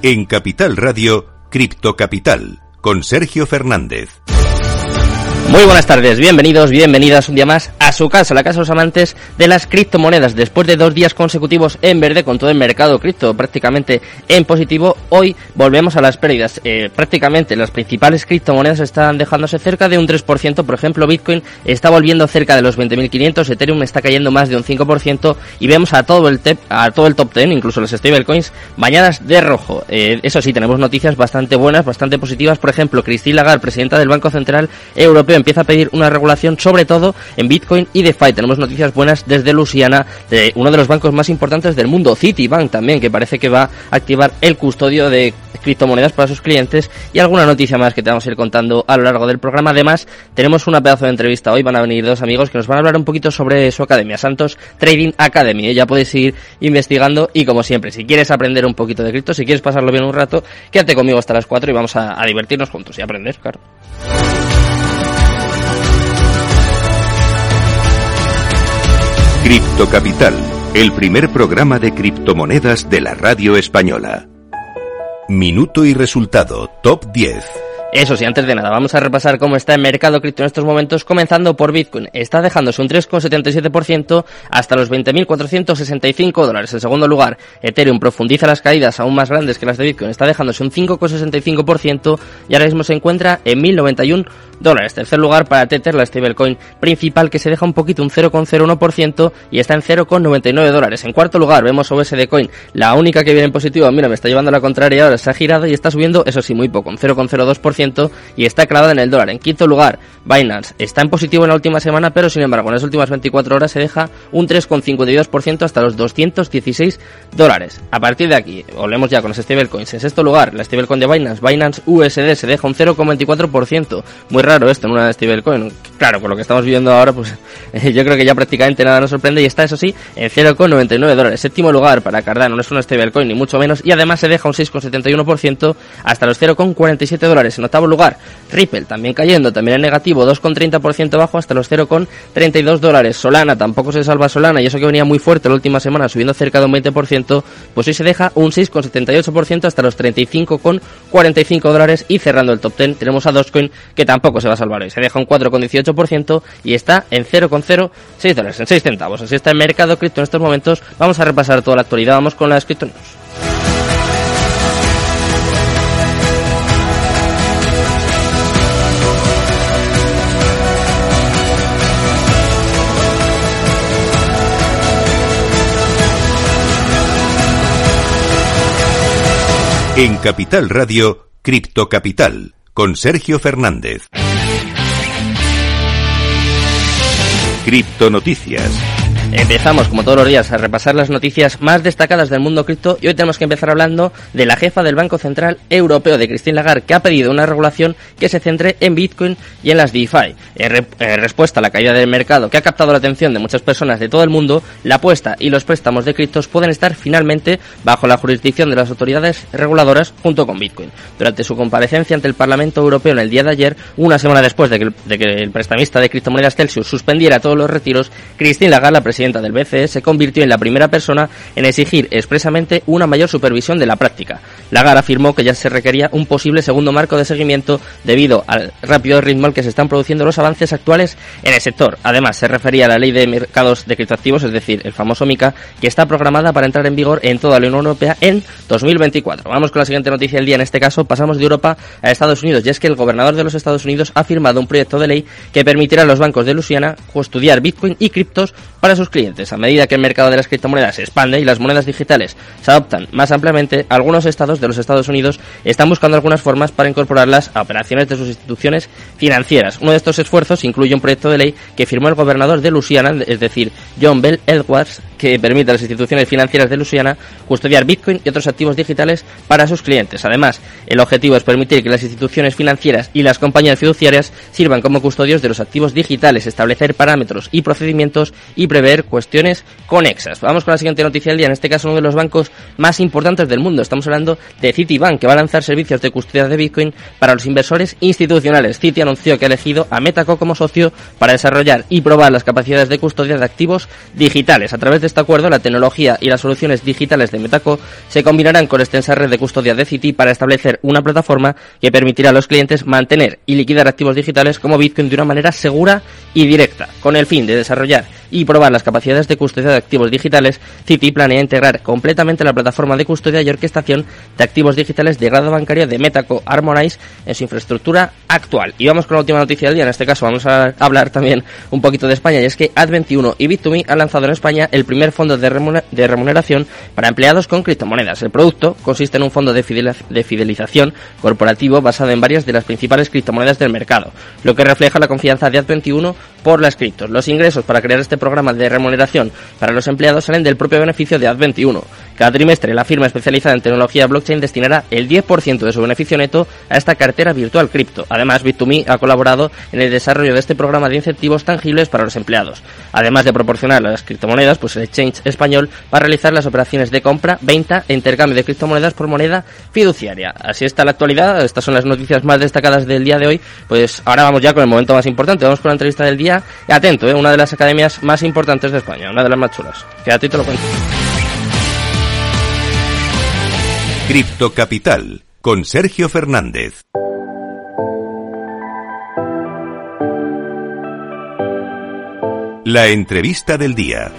En Capital Radio, Cripto Capital, con Sergio Fernández. Muy buenas tardes, bienvenidos, bienvenidas un día más a su casa, la casa de los amantes de las criptomonedas. Después de dos días consecutivos en verde con todo el mercado cripto prácticamente en positivo, hoy volvemos a las pérdidas. Eh, prácticamente las principales criptomonedas están dejándose cerca de un 3%, por ejemplo Bitcoin está volviendo cerca de los 20.500, Ethereum está cayendo más de un 5% y vemos a todo el, a todo el top 10, incluso los stablecoins, bañadas de rojo. Eh, eso sí, tenemos noticias bastante buenas, bastante positivas, por ejemplo Christine Lagarde, presidenta del Banco Central Europeo, empieza a pedir una regulación sobre todo en Bitcoin y DeFi. Tenemos noticias buenas desde Luisiana, de uno de los bancos más importantes del mundo, Citibank también, que parece que va a activar el custodio de criptomonedas para sus clientes y alguna noticia más que te vamos a ir contando a lo largo del programa. Además, tenemos una pedazo de entrevista hoy, van a venir dos amigos que nos van a hablar un poquito sobre su academia, Santos Trading Academy. Ya puedes ir investigando y como siempre, si quieres aprender un poquito de cripto, si quieres pasarlo bien un rato, quédate conmigo hasta las 4 y vamos a, a divertirnos juntos y aprender, claro. Cripto Capital, el primer programa de criptomonedas de la radio española. Minuto y resultado, top 10. Eso sí, antes de nada, vamos a repasar cómo está el mercado cripto en estos momentos, comenzando por Bitcoin. Está dejándose un 3,77% hasta los 20.465 dólares. En segundo lugar, Ethereum profundiza las caídas aún más grandes que las de Bitcoin. Está dejándose un 5,65% y ahora mismo se encuentra en 1.091 dólares. Tercer lugar para Tether, la stablecoin principal, que se deja un poquito, un 0,01% y está en 0,99 dólares. En cuarto lugar, vemos OSD Coin, la única que viene en positivo. Mira, me está llevando la contraria ahora, se ha girado y está subiendo, eso sí, muy poco, un 0,02% y está clavada en el dólar. En quinto lugar, Binance está en positivo en la última semana, pero sin embargo en las últimas 24 horas se deja un 3,52% hasta los 216 dólares. A partir de aquí, volvemos ya con los stablecoins. En sexto lugar, la stablecoin de Binance, Binance USD, se deja un 0,24%. Muy raro esto en una stablecoin. Claro, con lo que estamos viviendo ahora, pues yo creo que ya prácticamente nada nos sorprende y está, eso sí, en 0,99 dólares. Séptimo lugar para Cardano, no es una stablecoin ni mucho menos, y además se deja un 6,71% hasta los 0,47 dólares octavo lugar, Ripple también cayendo, también en negativo, 2,30% bajo hasta los 0,32 dólares. Solana tampoco se salva Solana y eso que venía muy fuerte la última semana, subiendo cerca de un 20%, pues hoy se deja un 6,78% hasta los 35,45 dólares y cerrando el top 10 tenemos a Dogecoin que tampoco se va a salvar hoy, se deja un 4,18% y está en 0,06 dólares, en 6 centavos. Así está el mercado cripto en estos momentos. Vamos a repasar toda la actualidad, vamos con la cripto En Capital Radio, Cripto Capital, con Sergio Fernández. Cripto Noticias. Empezamos, como todos los días, a repasar las noticias más destacadas del mundo cripto y hoy tenemos que empezar hablando de la jefa del Banco Central Europeo, de Christine Lagarde, que ha pedido una regulación que se centre en Bitcoin y en las DeFi. En, respuesta a la caída del mercado que ha captado la atención de muchas personas de todo el mundo, la apuesta y los préstamos de criptos pueden estar finalmente bajo la jurisdicción de las autoridades reguladoras junto con Bitcoin. Durante su comparecencia ante el Parlamento Europeo en el día de ayer, una semana después de que el, de que el prestamista de criptomonedas Celsius suspendiera todos los retiros, Christine Lagarde, la presidenta del BCE, se convirtió en la primera persona en exigir expresamente una mayor supervisión de la práctica. Lagarde afirmó que ya se requería un posible segundo marco de seguimiento debido al rápido ritmo al que se están produciendo los avances actuales en el sector. Además, se refería a la ley de mercados de criptoactivos, es decir, el famoso MICA, que está programada para entrar en vigor en toda la Unión Europea en 2024. Vamos con la siguiente noticia del día. En este caso, pasamos de Europa a Estados Unidos, y es que el gobernador de los Estados Unidos ha firmado un proyecto de ley que permitirá a los bancos de Luisiana custodiar Bitcoin y criptos para sus clientes. A medida que el mercado de las criptomonedas se expande y las monedas digitales se adoptan más ampliamente, algunos estados de los Estados Unidos están buscando algunas formas para incorporarlas a operaciones de sus instituciones financieras. Uno de estos esfuerzos incluye un proyecto de ley que firmó el gobernador de Luisiana, es decir, John Bell Edwards, que permite a las instituciones financieras de Luisiana custodiar Bitcoin y otros activos digitales para sus clientes. Además, el objetivo es permitir que las instituciones financieras y las compañías fiduciarias sirvan como custodios de los activos digitales, establecer parámetros y procedimientos y prever cuestiones conexas. Vamos con la siguiente noticia del día, en este caso uno de los bancos más importantes del mundo. Estamos hablando de Citibank, que va a lanzar servicios de custodia de Bitcoin para los inversores institucionales. Citi anunció que ha elegido a Metaco como socio para desarrollar y probar las capacidades de custodia de activos digitales. A través de este acuerdo, la tecnología y las soluciones digitales de Metaco se combinarán con la extensa red de custodia de Citi para establecer una plataforma que permitirá a los clientes mantener y liquidar activos digitales como Bitcoin de una manera segura y directa. Con el fin de desarrollar y probar las capacidades de custodia de activos digitales, Citi planea integrar completamente la plataforma de custodia y orquestación de activos digitales de grado bancario de Metaco Harmonize en su infraestructura actual. Y vamos con la última noticia del día, en este caso vamos a hablar también un poquito de España, y es que Ad21 y Bit2Me han lanzado en España el primer fondo de remuneración para empleados con criptomonedas. El producto consiste en un fondo de fidelización corporativo basado en varias de las principales criptomonedas del mercado, lo que refleja la confianza de Ad21 por las criptos. Los ingresos para crear este programa de remuneración para los empleados salen del propio beneficio de Ad21. Cada trimestre la firma especializada en tecnología blockchain destinará el 10% de su beneficio neto a esta cartera virtual cripto. Además, Bit2Me ha colaborado en el desarrollo de este programa de incentivos tangibles para los empleados. Además de proporcionar las criptomonedas, pues el exchange español va a realizar las operaciones de compra, venta e intercambio de criptomonedas por moneda fiduciaria. Así está la actualidad, estas son las noticias más destacadas del día de hoy. Pues ahora vamos ya con el momento más importante, vamos con la entrevista del día. Atento, ¿eh? una de las academias más importantes de España, una de las más chulas. Quédate y te lo cuento. Cripto Capital con Sergio Fernández. La entrevista del día.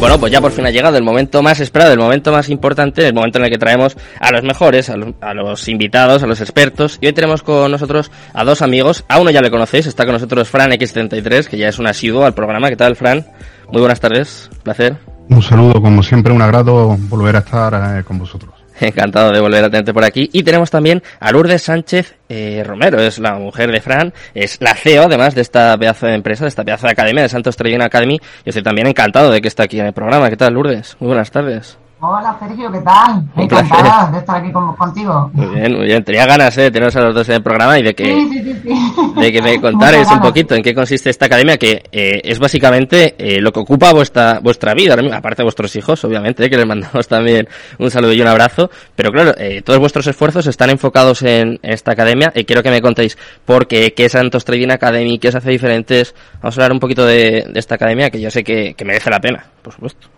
Bueno, pues ya por fin ha llegado el momento más esperado, el momento más importante, el momento en el que traemos a los mejores, a los, invitados, a los expertos. Y hoy tenemos con nosotros a dos amigos. A uno ya le conocéis, está con nosotros Fran X73, que ya es un asiduo al programa. ¿Qué tal, Fran? Muy buenas tardes, placer. Un saludo, como siempre, un agrado volver a estar eh, con vosotros. Encantado de volver a tenerte por aquí. Y tenemos también a Lourdes Sánchez eh, Romero, es la mujer de Fran, es la CEO además de esta pedazo de empresa, de esta pedazo de academia, de Santos Trading Academy. Y estoy también encantado de que esté aquí en el programa. ¿Qué tal, Lourdes? Muy buenas tardes. Hola Sergio, ¿qué tal? Encantada de estar aquí contigo. Muy bien, muy bien. Tenía ganas de teneros a los dos en el programa y de que, de que me contarais un poquito en qué consiste esta academia, que eh, es básicamente eh, lo que ocupa vuestra vuestra vida, aparte de vuestros hijos, obviamente, eh, que les mandamos también un saludo y un abrazo. Pero claro, todos vuestros esfuerzos están enfocados en, esta academia y quiero que me contéis por qué, qué es Santos Trading Academy, qué os hace diferentes. Vamos a hablar un poquito de, esta academia que yo sé que merece la pena, por supuesto.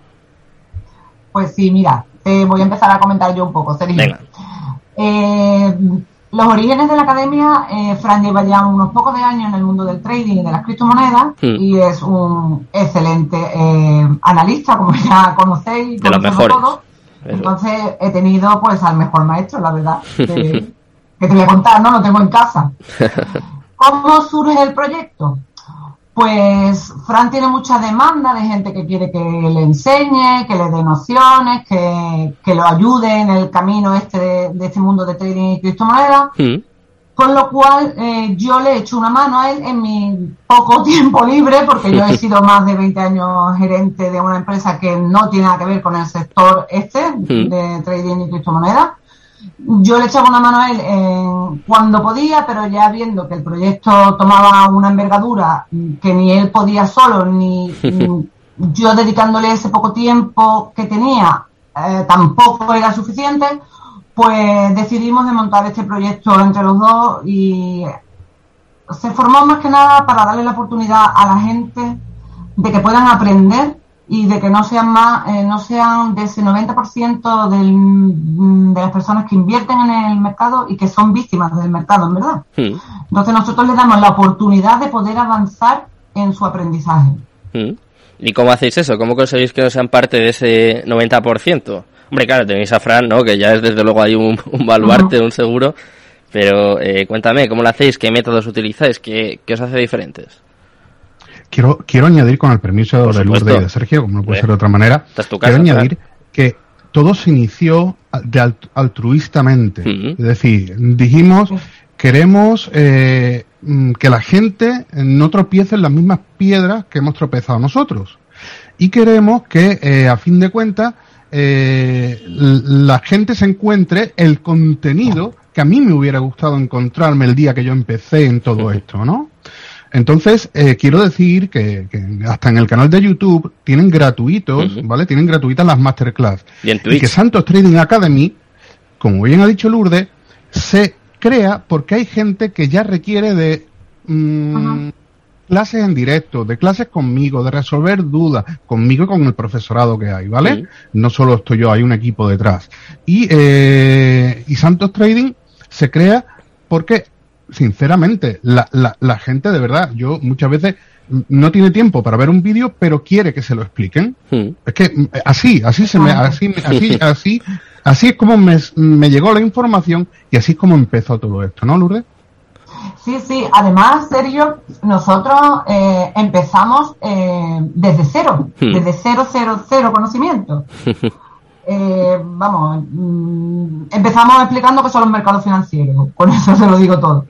Pues sí, mira, te voy a empezar a comentar yo un poco, Sergio. Eh, los orígenes de la academia, eh, Fran lleva ya unos pocos de años en el mundo del trading y de las criptomonedas hmm. y es un excelente eh, analista, como ya conocéis. De los mejores. Entonces he tenido pues al mejor maestro, la verdad, que, que te voy a contar, ¿no? Lo tengo en casa. ¿Cómo surge el proyecto? Pues Fran tiene mucha demanda de gente que quiere que le enseñe, que le dé nociones, que, lo ayude en el camino este de, este mundo de trading y criptomonedas. Mm. Con lo cual eh, yo le he hecho una mano a él en mi poco tiempo libre, porque yo he sido más de 20 años gerente de una empresa que no tiene nada que ver con el sector este mm. de trading y criptomonedas yo le echaba una mano a él cuando podía, pero ya viendo que el proyecto tomaba una envergadura que ni él podía solo, ni, yo dedicándole ese poco tiempo que tenía, eh, tampoco era suficiente, pues decidimos de montar este proyecto entre los dos y se formó más que nada para darle la oportunidad a la gente de que puedan aprender y de que no sean más, eh, no sean de ese 90% del, mm, de las personas que invierten en el mercado y que son víctimas del mercado, en verdad. Hmm. Entonces nosotros les damos la oportunidad de poder avanzar en su aprendizaje. Hmm. ¿Y cómo hacéis eso? ¿Cómo conseguís que no sean parte de ese 90%? Hombre, claro, tenéis a Fran, ¿no? Que ya es desde luego ahí un, baluarte, un seguro. Pero eh, cuéntame, ¿cómo lo hacéis? ¿Qué métodos utilizáis? ¿Qué, qué os hace diferentes? Quiero, quiero añadir con el permiso de Lourdes y de Sergio, como no puede ser de otra manera, quiero añadir que todo se inició de altruistamente. Es decir, dijimos, queremos eh, mm, que la gente no tropiece en las mismas piedras que hemos tropezado nosotros. y queremos que, eh, a fin de cuentas, eh, la gente se encuentre el contenido que a mí me hubiera gustado encontrarme el día que yo empecé en todo esto, ¿no? Entonces, eh, quiero decir que, hasta en el canal de YouTube tienen gratuitos, ¿vale? Tienen gratuitas las masterclass. Y, que Santos Trading Academy, como bien ha dicho Lourdes, se crea porque hay gente que ya requiere de mm, clases en directo, de clases conmigo, de resolver dudas, conmigo y con el profesorado que hay, ¿vale? No solo estoy yo, hay un equipo detrás. Y, eh, y Santos Trading se crea porque sinceramente, la, la, la gente de verdad, yo muchas veces no tiene tiempo para ver un vídeo, pero quiere que se lo expliquen. Hmm. Es que mm, así, así se me, así, así, así, así es como me, me, llegó la información y así es como empezó todo esto, ¿no, Lourdes? Sí, sí. Además, Sergio, nosotros eh, empezamos eh, desde cero, hmm. desde cero, cero, cero conocimiento. Eh, vamos, mm, empezamos explicando que son los mercados financieros, con eso se lo digo todo.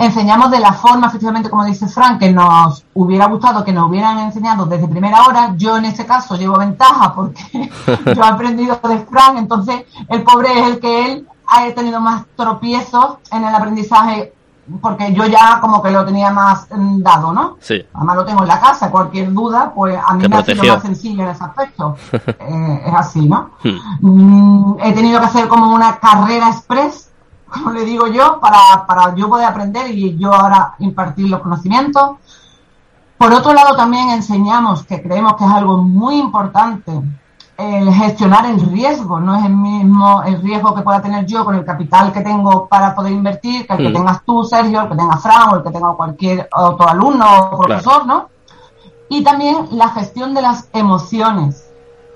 Enseñamos de la forma, efectivamente, como dice Frank, que nos hubiera gustado que nos hubieran enseñado desde primera hora. Yo en ese caso llevo ventaja porque yo he aprendido de Frank, entonces el pobre es el que él ha tenido más tropiezos en el aprendizaje porque yo ya como que lo tenía más mm, dado, ¿no? Sí. Además lo tengo en la casa, cualquier duda, pues a mí me ha sido más sencillo en ese aspecto. Eh, es así, ¿no? Hmm. Mm, he tenido que hacer como una carrera express, como le digo yo, para, para yo poder aprender y yo ahora impartir los conocimientos. Por otro lado, también enseñamos, que creemos que es algo muy importante, el gestionar el riesgo, no es el mismo el riesgo que pueda tener yo con el capital que tengo para poder invertir, que el que mm. tengas tú, Sergio, el que tenga Fran o el que tenga cualquier otro alumno o profesor, ¿no? Y también la gestión de las emociones.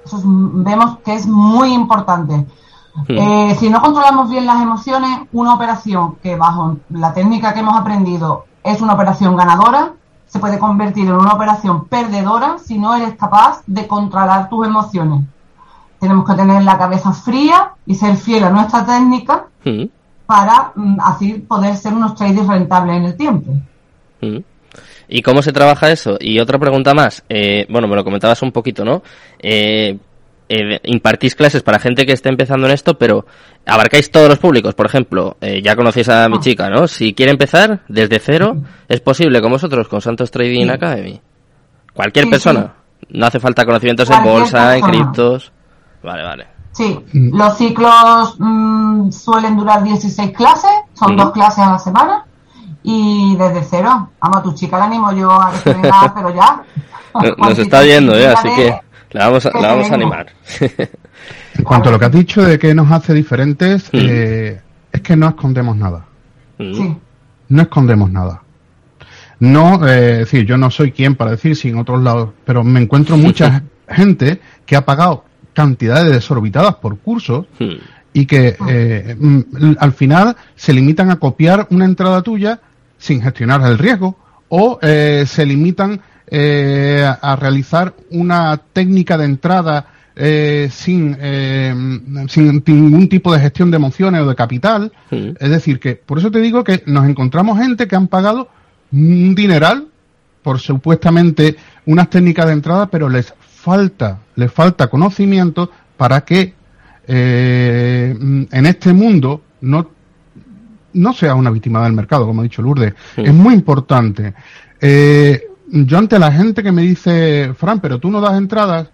Eso vemos que es muy importante. Mm. Eh, si no controlamos bien las emociones, una operación que bajo la técnica que hemos aprendido es una operación ganadora, se puede convertir en una operación perdedora si no eres capaz de controlar tus emociones. Tenemos que tener la cabeza fría y ser fiel a nuestra técnica mm. para mm, así poder ser unos traders rentables en el tiempo. Mm. ¿Y cómo se trabaja eso? Y otra pregunta más. Eh, bueno, me lo comentabas un poquito, ¿no? Eh, eh, impartís clases para gente que esté empezando en esto, pero abarcáis todos los públicos. Por ejemplo, eh, ya conocéis a mi ah. chica, ¿no? Si quiere empezar desde cero, es posible con vosotros, con Santos Trading Academy. Cualquier persona. No hace falta conocimientos en bolsa, en criptos. Vale, vale. Sí, los ciclos mm, suelen durar 16 clases, son dos clases a la semana y desde cero. Vamos, a tu chica la animo yo a que venga, pero ya. Nos está viendo, ¿eh? Así que la vamos a, la vamos a animar. en cuanto a lo que has dicho de que nos hace diferentes, mm. eh, es que no escondemos nada. Mm. No escondemos nada. No, eh, es decir, yo no soy quien para decir si en otros lados, pero me encuentro mucha gente que ha pagado cantidades desorbitadas por cursos mm. y que eh, al final se limitan a copiar una entrada tuya sin gestionar el riesgo o se limitan eh, a, realizar una técnica de entrada eh, sin, eh, sin ningún tipo de gestión de emociones o de capital. Es decir, que por eso te digo que nos encontramos gente que han pagado un dineral por supuestamente unas técnicas de entrada, pero les falta, les falta conocimiento para que en este mundo no, no sea una víctima del mercado, como ha dicho Lourdes. Es muy importante. Eh, yo ante la gente que me dice, Fran, pero tú no das entradas,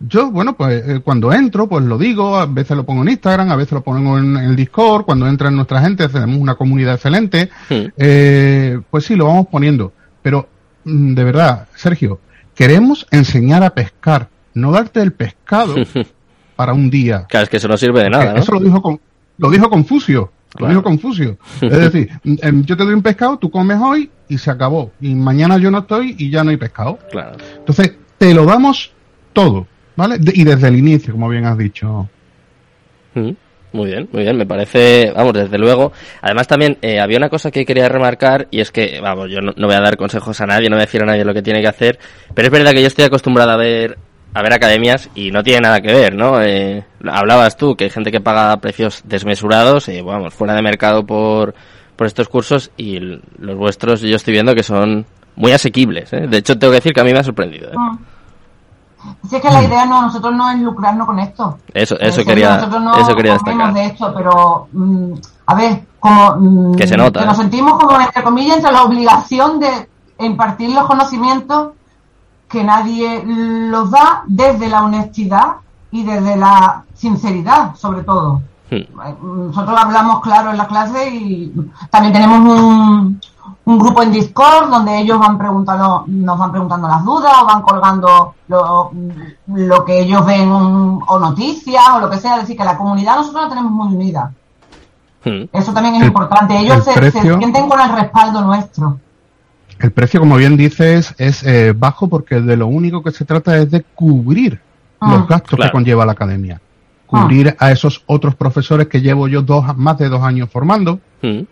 yo, bueno, pues eh, cuando entro, pues lo digo, a veces lo pongo en Instagram, a veces lo pongo en, el Discord, cuando entra en nuestra gente, tenemos una comunidad excelente, eh, pues sí, lo vamos poniendo. Pero, mm, de verdad, Sergio, queremos enseñar a pescar, no darte el pescado para un día. Claro, es que eso no sirve de nada. Eso lo dijo, con, lo dijo Confucio. Lo dijo Confucio. Es decir, em, yo te doy un pescado, tú comes hoy y se acabó. Y mañana yo no estoy y ya no hay pescado. Claro. Entonces, te lo damos todo, ¿vale? y desde el inicio, como bien has dicho. Mm, muy bien, muy bien, me parece, vamos, desde luego. Además también eh, había una cosa que quería remarcar y es que, vamos, yo no, no, voy a dar consejos a nadie, no voy a decir a nadie lo que tiene que hacer, pero es verdad que yo estoy acostumbrado a ver a ver academias y no tiene nada que ver, ¿no? Eh, hablabas tú que hay gente que paga precios desmesurados, eh, vamos, fuera de mercado por, por estos cursos y los vuestros yo estoy viendo que son muy asequibles. ¿eh? De hecho, tengo que decir que a mí me ha sorprendido. ¿eh? Ah. Si es que la idea no, nosotros no es lucrarnos con esto. Eso, eso quería, eso quería destacar. de esto, pero mm, a ver, como mm, que se nota. Que nos sentimos como entre comillas entre la obligación de impartir los conocimientos que nadie los da desde la honestidad y desde la sinceridad, sobre todo. Hmm. Nosotros hablamos claro en la clase y también tenemos un, un grupo en Discord donde ellos van preguntando, nos van preguntando las dudas o van colgando lo, lo que ellos ven o noticias o lo que sea. Es decir, que la comunidad nosotros la tenemos muy unida. Hmm. Eso también es importante. Ellos se, sienten con el respaldo nuestro. El precio, como bien dices, es eh, bajo porque de lo único que se trata es de cubrir ah. los gastos que conlleva la academia. Cubrir ah. a esos otros profesores que llevo yo dos, más de dos años formando. Hmm.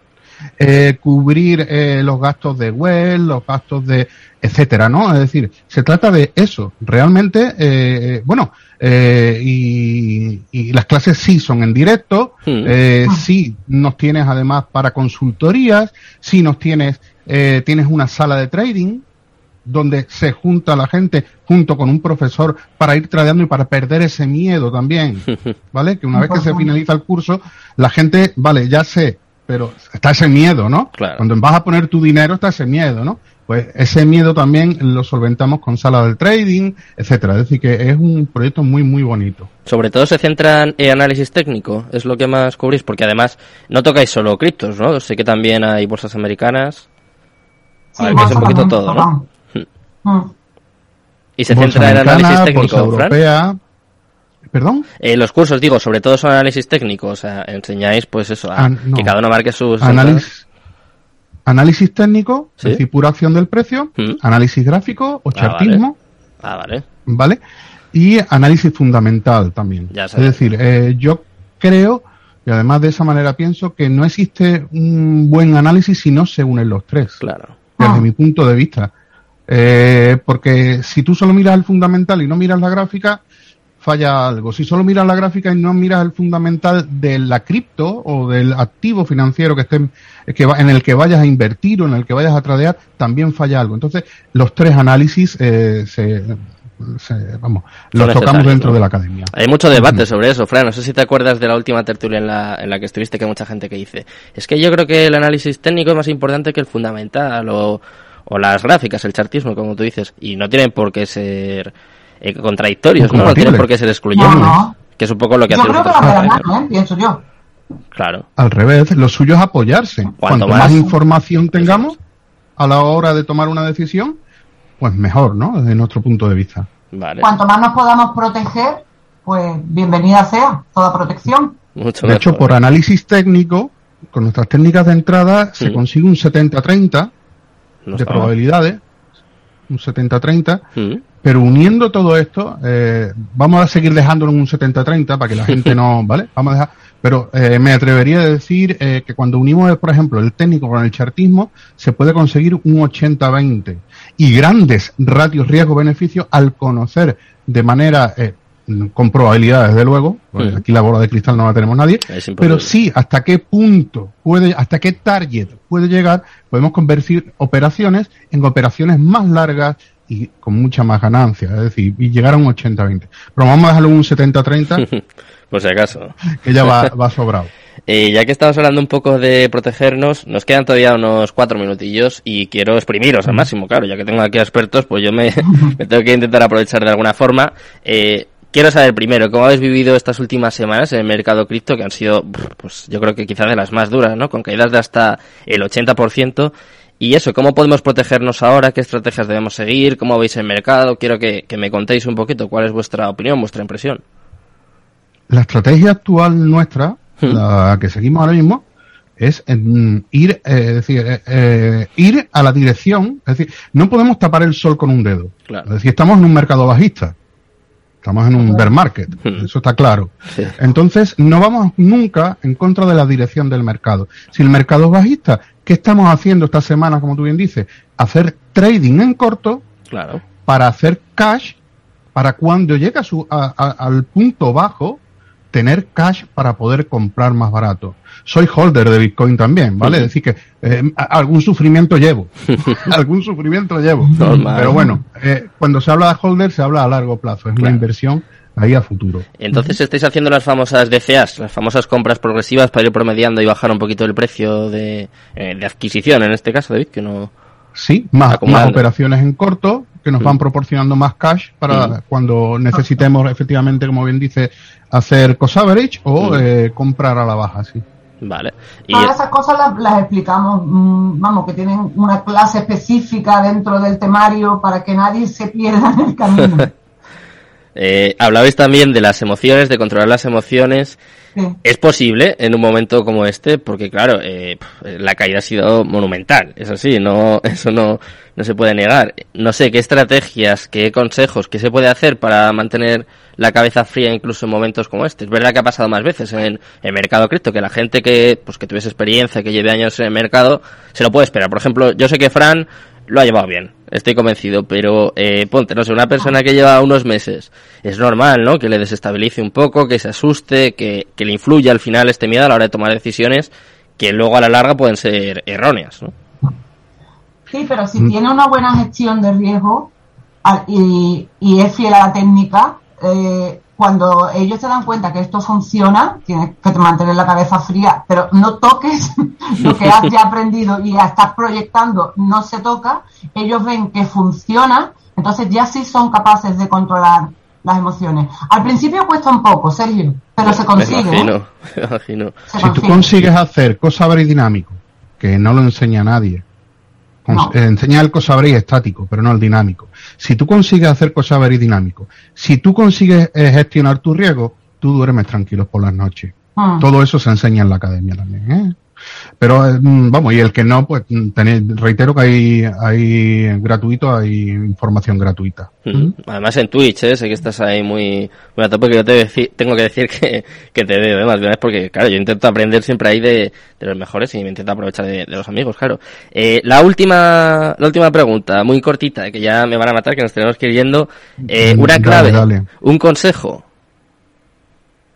Eh, cubrir eh, los gastos de web, los gastos de etcétera, ¿no? Es decir, se trata de eso. Realmente, eh, bueno, y, y, las clases sí son en directo, hmm. sí nos tienes además para consultorías, sí nos tienes eh, tienes una sala de trading donde se junta la gente junto con un profesor para ir tradeando y para perder ese miedo también, ¿vale? Que una vez que se finaliza el curso, la gente, vale, ya sé, pero está ese miedo, ¿no? Cuando vas a poner tu dinero está ese miedo, ¿no? Pues ese miedo también lo solventamos con sala del trading, etcétera. Es decir, que es un proyecto muy, muy bonito. Sobre todo se centran en análisis técnico, es lo que más cubrís, porque además no tocáis solo criptos, ¿no? Sé que también hay bolsas americanas. A ver, que es un poquito todo, ¿no? Mm. Y se centra en análisis técnico, europea. ¿Perdón? Eh, los cursos, digo, sobre todo son análisis técnico, o sea, enseñáis pues eso, a, ah, que cada uno marque sus... Análisis, análisis técnico, es decir, pura acción del precio, mm. análisis gráfico o ah, chartismo. Ah, vale. vale. Y análisis fundamental también. es decir, eh, yo creo, y además de esa manera pienso, que no existe un buen análisis si no se unen los tres. Claro desde ah. mi punto de vista. Eh, porque si tú solo miras el fundamental y no miras la gráfica, falla algo. Si solo miras la gráfica y no miras el fundamental de la cripto o del activo financiero que esté, que en el que vayas a invertir o en el que vayas a tradear, también falla algo. Entonces, los tres análisis eh, se, vamos, los tocamos dentro de la academia. Hay mucho debate sobre eso, Fran. No sé si te acuerdas de la última tertulia en la, en la que estuviste, que hay mucha gente que dice, es que yo creo que el análisis técnico es más importante que el fundamental o, o las gráficas, el chartismo, como tú dices, y no tienen por qué ser eh, contradictorios, ¿no? No tienen por qué ser excluyentes, que es un poco lo que yo. Claro. Al revés, lo suyo es apoyarse. Cuanto más información tengamos a la hora de tomar una decisión, pues mejor, ¿no? Desde nuestro punto de vista. Cuanto más nos podamos proteger, pues bienvenida sea toda protección. de hecho, por análisis técnico, con nuestras técnicas de entrada, se consigue un 70-30 de probabilidades, un 70-30, pero uniendo todo esto, eh, vamos a seguir dejándolo en un 70-30 para que la gente no, ¿vale? Vamos a dejar, pero eh, me atrevería a decir eh, que cuando unimos, por ejemplo, el técnico con el chartismo, se puede conseguir un 80-20 y grandes ratios riesgo-beneficio al conocer de manera eh, con probabilidad, desde luego, aquí la bola de cristal no la tenemos nadie, pero sí hasta qué punto puede, hasta qué target puede llegar, podemos convertir operaciones en operaciones más largas y con mucha más ganancia, es decir, y llegar a un 80-20. Pero vamos a dejarlo un 70-30. Por si acaso. Que ya va, va sobrado. Eh, ya que estamos hablando un poco de protegernos, nos quedan todavía unos cuatro minutillos y quiero exprimiros al máximo, claro, ya que tengo aquí expertos, pues yo me, tengo que intentar aprovechar de alguna forma. Eh, quiero saber primero cómo habéis vivido estas últimas semanas en el mercado cripto, que han sido, pues yo creo que quizás de las más duras, ¿no? Con caídas de hasta el 80%. Y eso, ¿cómo podemos protegernos ahora? ¿Qué estrategias debemos seguir? ¿Cómo veis el mercado? Quiero que, que me contéis un poquito cuál es vuestra opinión, vuestra impresión. La estrategia actual nuestra la que seguimos ahora mismo, es ir, eh, decir, eh, eh, ir a la dirección, es decir, no podemos tapar el sol con un dedo. Es decir, estamos en un mercado bajista. Estamos en un bear market, eso está claro. Entonces, no vamos nunca en contra de la dirección del mercado. Si el mercado es bajista, ¿qué estamos haciendo esta semana, como tú bien dices? Hacer trading en corto claro. para hacer cash para cuando llega su, al punto bajo, tener cash para poder comprar más barato. Soy holder de Bitcoin también, ¿vale? Es decir, que eh, algún sufrimiento llevo. algún sufrimiento llevo. Pero bueno, eh, cuando se habla de holder se habla a largo plazo. Es una inversión ahí a futuro. Entonces estáis haciendo las famosas DCAs, las famosas compras progresivas para ir promediando y bajar un poquito el precio de, eh, de adquisición, en este caso, David, que no... Sí, más, más operaciones en corto que nos van mm. proporcionando más cash para mm. cuando necesitemos efectivamente, como bien dice, hacer cost average o mm. eh, comprar a la baja, sí. Vale. Y Todas esas cosas las, explicamos, vamos, que tienen una clase específica dentro del temario para que nadie se pierda en el camino. Eh, hablabais también de las emociones, de controlar las emociones. Es posible en un momento como este, porque claro, eh, la caída ha sido monumental, eso sí, no, eso no, no se puede negar. No sé qué estrategias, qué consejos, qué se puede hacer para mantener la cabeza fría incluso en momentos como este. Es verdad que ha pasado más veces en el mercado cripto, que la gente que, pues que tuviese experiencia, que lleve años en el mercado, se lo puede esperar. Por ejemplo, yo sé que Fran lo ha llevado bien, estoy convencido, pero eh, ponte, no sé, una persona que lleva unos meses, es normal, ¿no? Que le desestabilice un poco, que se asuste, que, que le influya al final este miedo a la hora de tomar decisiones que luego a la larga pueden ser erróneas, ¿no? Sí, pero si tiene una buena gestión de riesgo y, y es fiel a la técnica, eh, cuando ellos se dan cuenta que esto funciona, tienes que mantener la cabeza fría, pero no toques lo que has ya aprendido y ya estás proyectando, no se toca, ellos ven que funciona, entonces ya sí son capaces de controlar las emociones. Al principio cuesta un poco, Sergio, pero se consigue. Me imagino, ¿eh? me imagino. si tú consigues hacer cosas dinámico, que no lo enseña nadie, enseña el cosabre estático, pero no el dinámico. Si tú consigues hacer cosabre dinámico, si tú consigues eh, gestionar tu riesgo, tú duermes tranquilo por las noches. Ah. Todo eso se enseña en la academia también. ¿eh? Pero eh, mm, vamos, y el que no, pues mm, reitero que hay, hay gratuito, hay información gratuita. Mm. Además en Twitch, ¿eh? sé que estás ahí muy, muy a tope, que yo te tengo que decir que, que te veo, ¿eh? más bien porque, claro, yo intento aprender siempre ahí de, de los mejores y me intento aprovechar de, los amigos, claro. Eh, la última, la última pregunta, muy cortita, que ya me van a matar, que nos tenemos que ir yendo. Eh, una clave, un consejo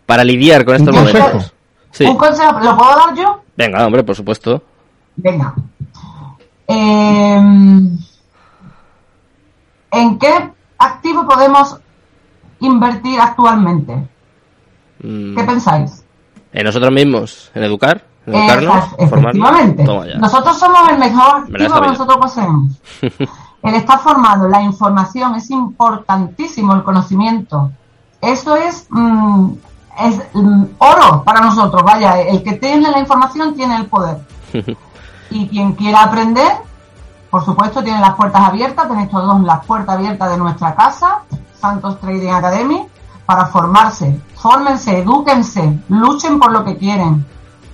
para lidiar con estos momentos. ¿Un consejo? ¿Lo puedo dar yo? Venga, hombre, por supuesto. Venga. Em, ¿En qué activo podemos invertir actualmente? Mm. ¿Qué pensáis? ¿En nosotros mismos? ¿En educar? ¿En educarnos? efectivamente. Nosotros somos el mejor activo que nosotros poseemos. el estar formado, la información es importantísimo, el conocimiento. Eso es mm, es mm, oro para nosotros. Vaya, el que tiene la información tiene el poder. y quien quiera aprender, por supuesto, tiene las puertas abiertas. Tenéis todos las puertas abiertas de nuestra casa, Santos Trading Academy, para formarse. Fórmense, edúquense, luchen por lo que quieren.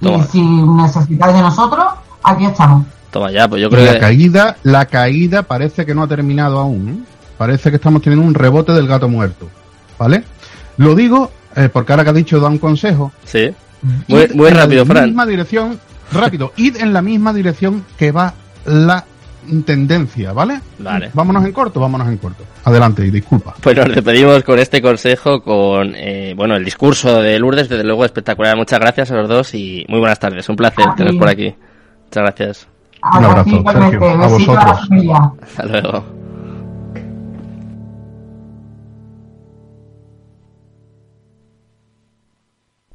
Y si necesitáis de nosotros, aquí estamos. Toma ya, pues yo creo la que... caída, la caída parece que no ha terminado aún. ¿eh? Parece que estamos teniendo un rebote del gato muerto. ¿Vale? Lo digo eh, porque ahora que ha dicho da un consejo. Sí. Muy, muy rápido, Fran. En la misma dirección, rápido, id en la misma dirección que va la tendencia, ¿vale? Vale. Vámonos en corto, vámonos en corto. Adelante y disculpa. Pues nos despedimos con este consejo, con eh, bueno el discurso de Lourdes, desde luego espectacular. Muchas gracias a los dos y muy buenas tardes. Un placer teneros por aquí. Muchas gracias. Un abrazo, Sergio. A vosotros. Hasta luego.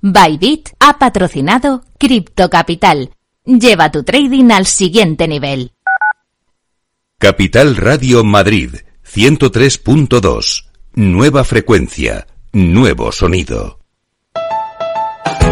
Bybit ha patrocinado Crypto Capital. Lleva tu trading al siguiente nivel. Capital Radio Madrid 103.2. Nueva frecuencia, nuevo sonido.